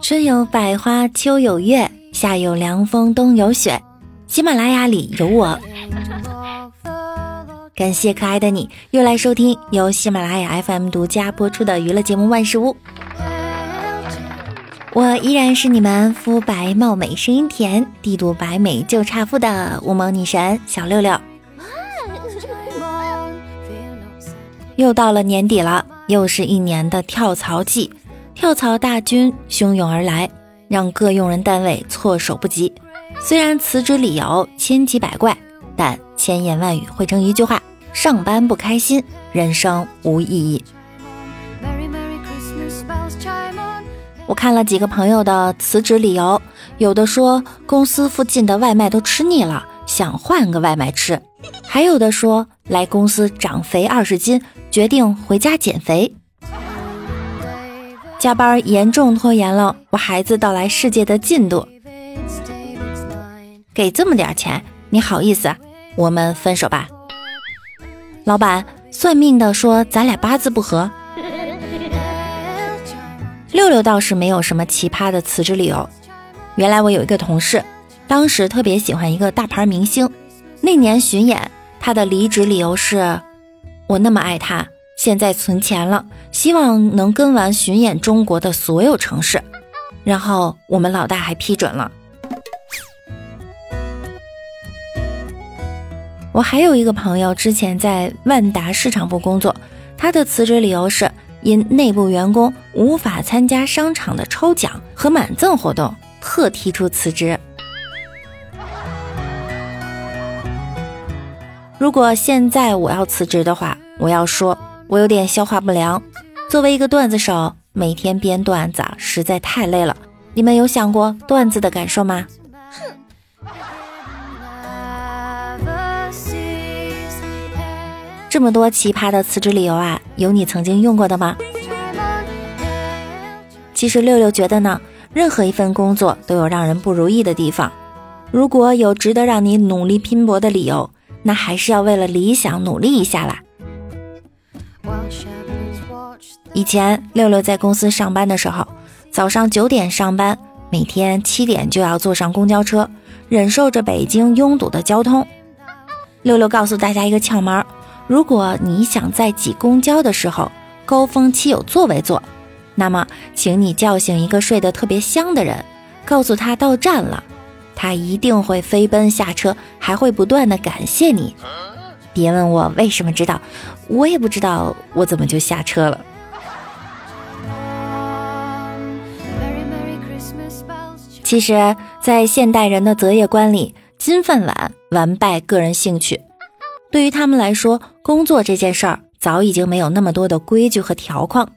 春有百花，秋有月，夏有凉风，冬有雪。喜马拉雅里有我，感谢可爱的你又来收听由喜马拉雅 FM 独家播出的娱乐节目《万事屋》。我依然是你们肤白貌美、声音甜、地度白美就差富的无毛女神小六六。又到了年底了，又是一年的跳槽季，跳槽大军汹涌而来，让各用人单位措手不及。虽然辞职理由千奇百怪，但千言万语汇成一句话：上班不开心，人生无意义。我看了几个朋友的辞职理由，有的说公司附近的外卖都吃腻了，想换个外卖吃；还有的说来公司长肥二十斤，决定回家减肥。加班严重拖延了我孩子到来世界的进度。给这么点钱，你好意思？我们分手吧。老板，算命的说咱俩八字不合。六六倒是没有什么奇葩的辞职理由。原来我有一个同事，当时特别喜欢一个大牌明星。那年巡演，他的离职理由是：我那么爱他，现在存钱了，希望能跟完巡演中国的所有城市。然后我们老大还批准了。我还有一个朋友，之前在万达市场部工作，他的辞职理由是。因内部员工无法参加商场的抽奖和满赠活动，特提出辞职。如果现在我要辞职的话，我要说，我有点消化不良。作为一个段子手，每天编段子实在太累了。你们有想过段子的感受吗？哼！这么多奇葩的辞职理由啊！有你曾经用过的吗？其实六六觉得呢，任何一份工作都有让人不如意的地方。如果有值得让你努力拼搏的理由，那还是要为了理想努力一下啦。以前六六在公司上班的时候，早上九点上班，每天七点就要坐上公交车，忍受着北京拥堵的交通。六六告诉大家一个窍门。如果你想在挤公交的时候高峰期有座位坐，那么请你叫醒一个睡得特别香的人，告诉他到站了，他一定会飞奔下车，还会不断的感谢你。别问我为什么知道，我也不知道我怎么就下车了。其实，在现代人的择业观里，金饭碗完败个人兴趣。对于他们来说，工作这件事儿早已经没有那么多的规矩和条框，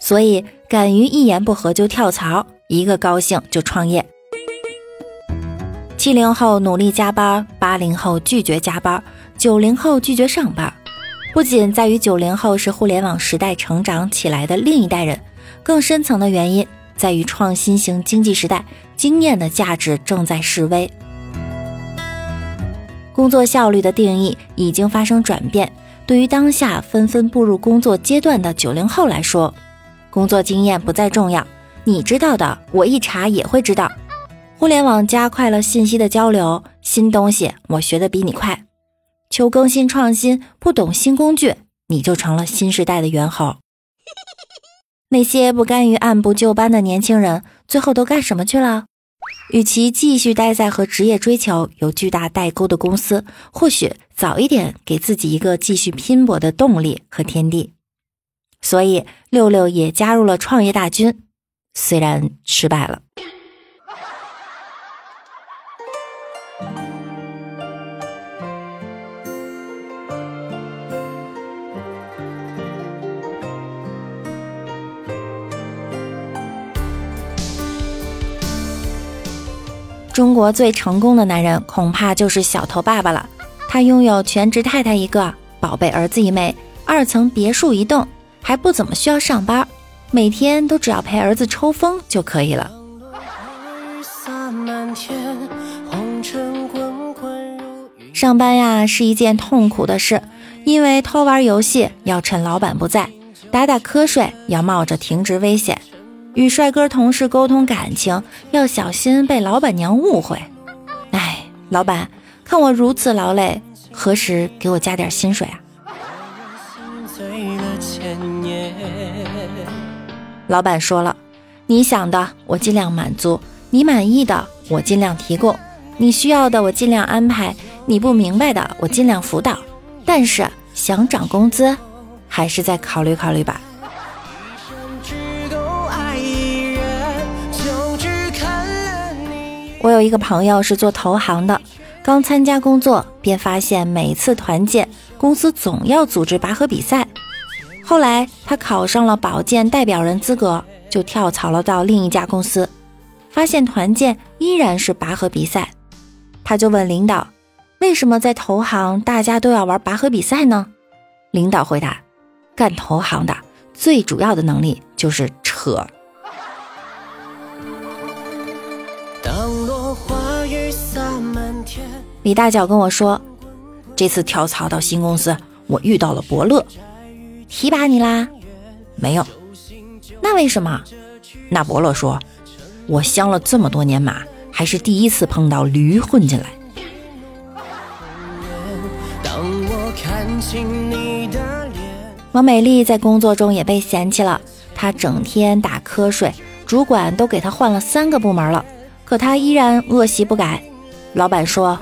所以敢于一言不合就跳槽，一个高兴就创业。七零后努力加班，八零后拒绝加班，九零后拒绝上班。不仅在于九零后是互联网时代成长起来的另一代人，更深层的原因在于创新型经济时代，经验的价值正在式微。工作效率的定义已经发生转变。对于当下纷纷步入工作阶段的九零后来说，工作经验不再重要。你知道的，我一查也会知道。互联网加快了信息的交流，新东西我学的比你快。求更新创新，不懂新工具，你就成了新时代的猿猴。那些不甘于按部就班的年轻人，最后都干什么去了？与其继续待在和职业追求有巨大代沟的公司，或许早一点给自己一个继续拼搏的动力和天地。所以六六也加入了创业大军，虽然失败了。中国最成功的男人恐怕就是小头爸爸了。他拥有全职太太一个，宝贝儿子一枚，二层别墅一栋，还不怎么需要上班，每天都只要陪儿子抽风就可以了。上班呀是一件痛苦的事，因为偷玩游戏要趁老板不在，打打瞌睡要冒着停职危险，与帅哥同事沟通感情要小心被老板娘误会。哎，老板，看我如此劳累，何时给我加点薪水啊？老板说了，你想的我尽量满足，你满意的我尽量提供，你需要的我尽量安排，你不明白的我尽量辅导。但是想涨工资，还是再考虑考虑吧。我有一个朋友是做投行的，刚参加工作便发现每次团建，公司总要组织拔河比赛。后来他考上了保荐代表人资格，就跳槽了到另一家公司，发现团建依然是拔河比赛，他就问领导：“为什么在投行大家都要玩拔河比赛呢？”领导回答：“干投行的最主要的能力就是扯。”李大脚跟我说：“这次跳槽到新公司，我遇到了伯乐。”提拔你啦？没有，那为什么？那伯乐说：“我相了这么多年马，还是第一次碰到驴混进来。”王美丽在工作中也被嫌弃了，她整天打瞌睡，主管都给她换了三个部门了，可她依然恶习不改。老板说：“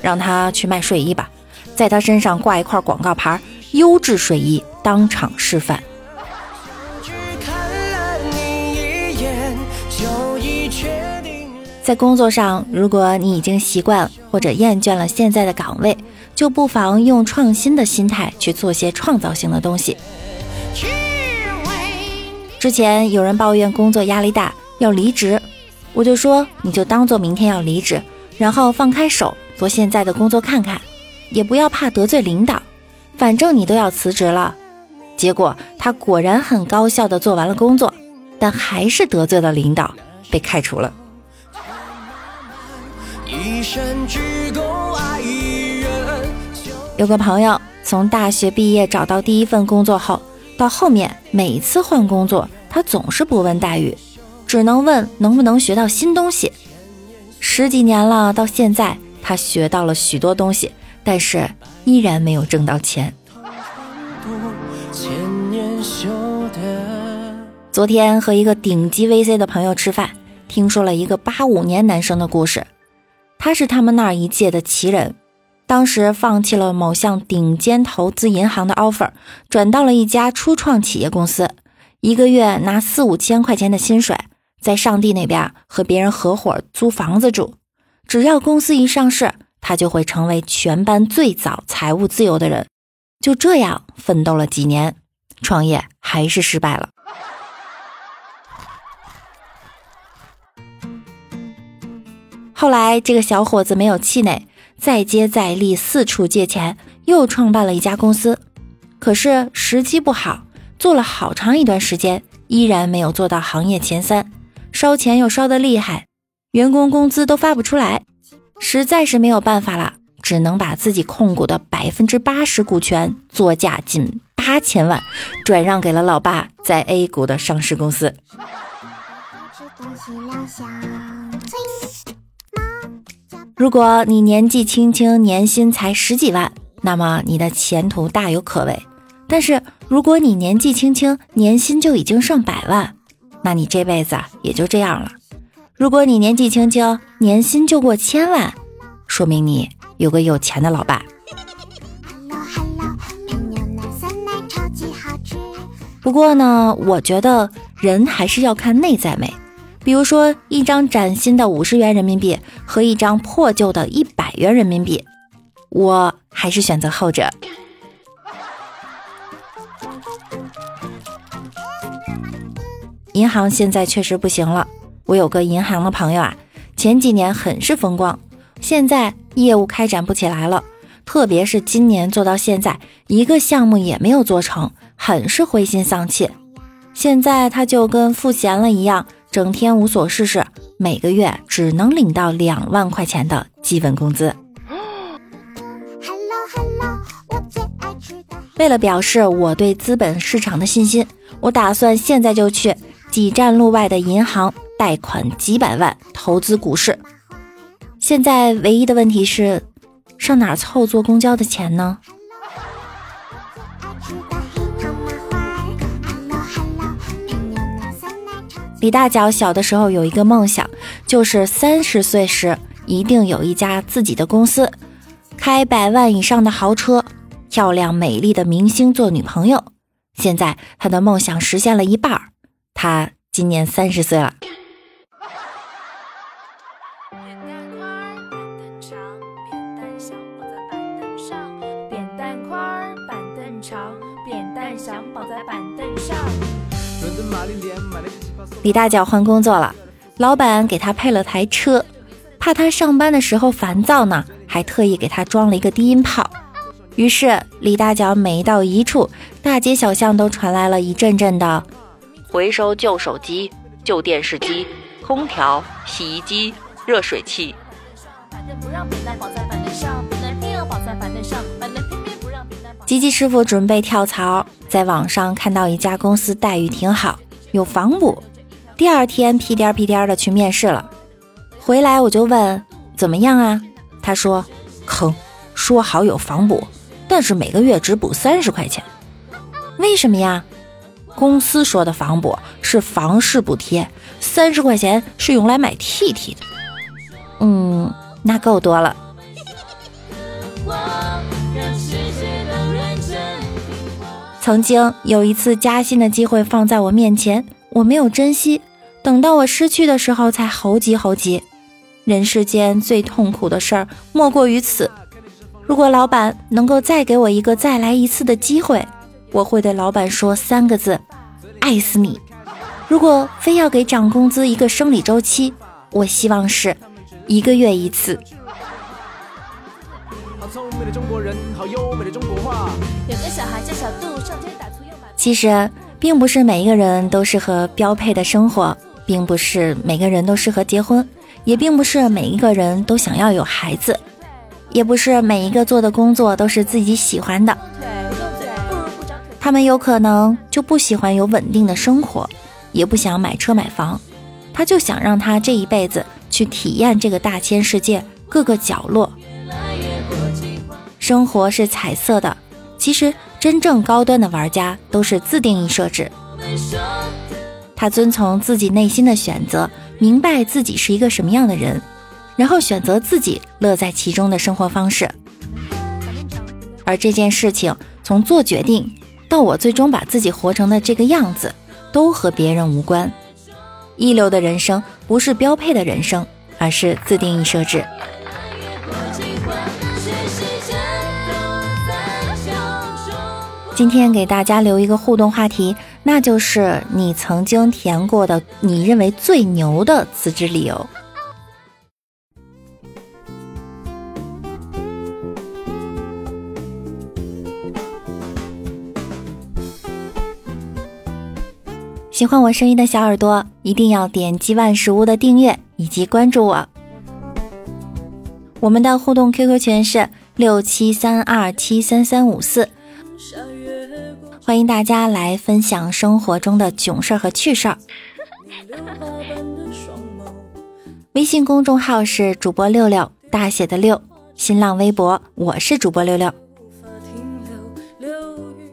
让他去卖睡衣吧，在他身上挂一块广告牌，优质睡衣。”当场示范。在工作上，如果你已经习惯或者厌倦了现在的岗位，就不妨用创新的心态去做些创造性的东西。之前有人抱怨工作压力大要离职，我就说你就当做明天要离职，然后放开手做现在的工作看看，也不要怕得罪领导，反正你都要辞职了。结果他果然很高效的做完了工作，但还是得罪了领导，被开除了。有个朋友从大学毕业找到第一份工作后，到后面每次换工作，他总是不问待遇，只能问能不能学到新东西。十几年了，到现在他学到了许多东西，但是依然没有挣到钱。昨天和一个顶级 VC 的朋友吃饭，听说了一个八五年男生的故事。他是他们那儿一届的奇人，当时放弃了某项顶尖投资银行的 offer，转到了一家初创企业公司，一个月拿四五千块钱的薪水，在上帝那边和别人合伙租房子住。只要公司一上市，他就会成为全班最早财务自由的人。就这样奋斗了几年，创业还是失败了。后来，这个小伙子没有气馁，再接再厉，四处借钱，又创办了一家公司。可是时机不好，做了好长一段时间，依然没有做到行业前三，烧钱又烧得厉害，员工工资都发不出来，实在是没有办法了，只能把自己控股的百分之八十股权作价近八千万，转让给了老爸在 A 股的上市公司。如果你年纪轻轻，年薪才十几万，那么你的前途大有可为。但是如果你年纪轻轻，年薪就已经上百万，那你这辈子也就这样了。如果你年纪轻轻，年薪就过千万，说明你有个有钱的老爸。不过呢，我觉得人还是要看内在美。比如说，一张崭新的五十元人民币和一张破旧的一百元人民币，我还是选择后者。银行现在确实不行了。我有个银行的朋友啊，前几年很是风光，现在业务开展不起来了，特别是今年做到现在，一个项目也没有做成，很是灰心丧气。现在他就跟赋闲了一样。整天无所事事，每个月只能领到两万块钱的基本工资。为了表示我对资本市场的信心，我打算现在就去几站路外的银行贷款几百万投资股市。现在唯一的问题是，上哪凑坐公交的钱呢？李大脚小的时候有一个梦想，就是三十岁时一定有一家自己的公司，开百万以上的豪车，漂亮美丽的明星做女朋友。现在他的梦想实现了一半，他今年三十岁了。扁担想绑在板凳上李大脚换工作了，老板给他配了台车，怕他上班的时候烦躁呢，还特意给他装了一个低音炮。于是李大脚每到一处，大街小巷都传来了一阵阵的回收旧手机、旧电视机、空调、洗衣机、热水器。反正不让在板凳上，不能偏要绑在板凳上吉吉师傅准备跳槽，在网上看到一家公司待遇挺好，有房补。第二天屁颠屁颠的去面试了，回来我就问怎么样啊？他说坑，说好有房补，但是每个月只补三十块钱。为什么呀？公司说的房补是房事补贴，三十块钱是用来买 T T 的。嗯，那够多了。曾经有一次加薪的机会放在我面前，我没有珍惜。等到我失去的时候，才猴急猴急。人世间最痛苦的事儿莫过于此。如果老板能够再给我一个再来一次的机会，我会对老板说三个字：爱死你。如果非要给涨工资一个生理周期，我希望是一个月一次。其实，并不是每一个人都适合标配的生活。并不是每个人都适合结婚，也并不是每一个人都想要有孩子，也不是每一个做的工作都是自己喜欢的。他们有可能就不喜欢有稳定的生活，也不想买车买房，他就想让他这一辈子去体验这个大千世界各个角落。生活是彩色的，其实真正高端的玩家都是自定义设置。他遵从自己内心的选择，明白自己是一个什么样的人，然后选择自己乐在其中的生活方式。而这件事情从做决定到我最终把自己活成的这个样子，都和别人无关。一流的人生不是标配的人生，而是自定义设置。今天给大家留一个互动话题。那就是你曾经填过的，你认为最牛的辞职理由。喜欢我声音的小耳朵，一定要点击万事屋的订阅以及关注我。我们的互动 QQ 群是六七三二七三三五四。欢迎大家来分享生活中的囧事儿和趣事儿。微信公众号是主播六六大写的六，新浪微博我是主播六六。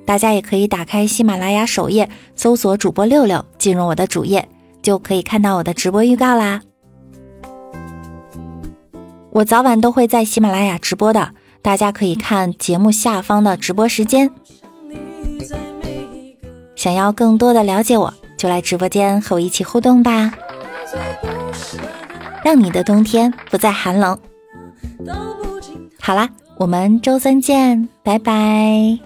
大家也可以打开喜马拉雅首页，搜索主播六六，进入我的主页，就可以看到我的直播预告啦。我早晚都会在喜马拉雅直播的，大家可以看节目下方的直播时间。想要更多的了解我，就来直播间和我一起互动吧，让你的冬天不再寒冷。好啦，我们周三见，拜拜。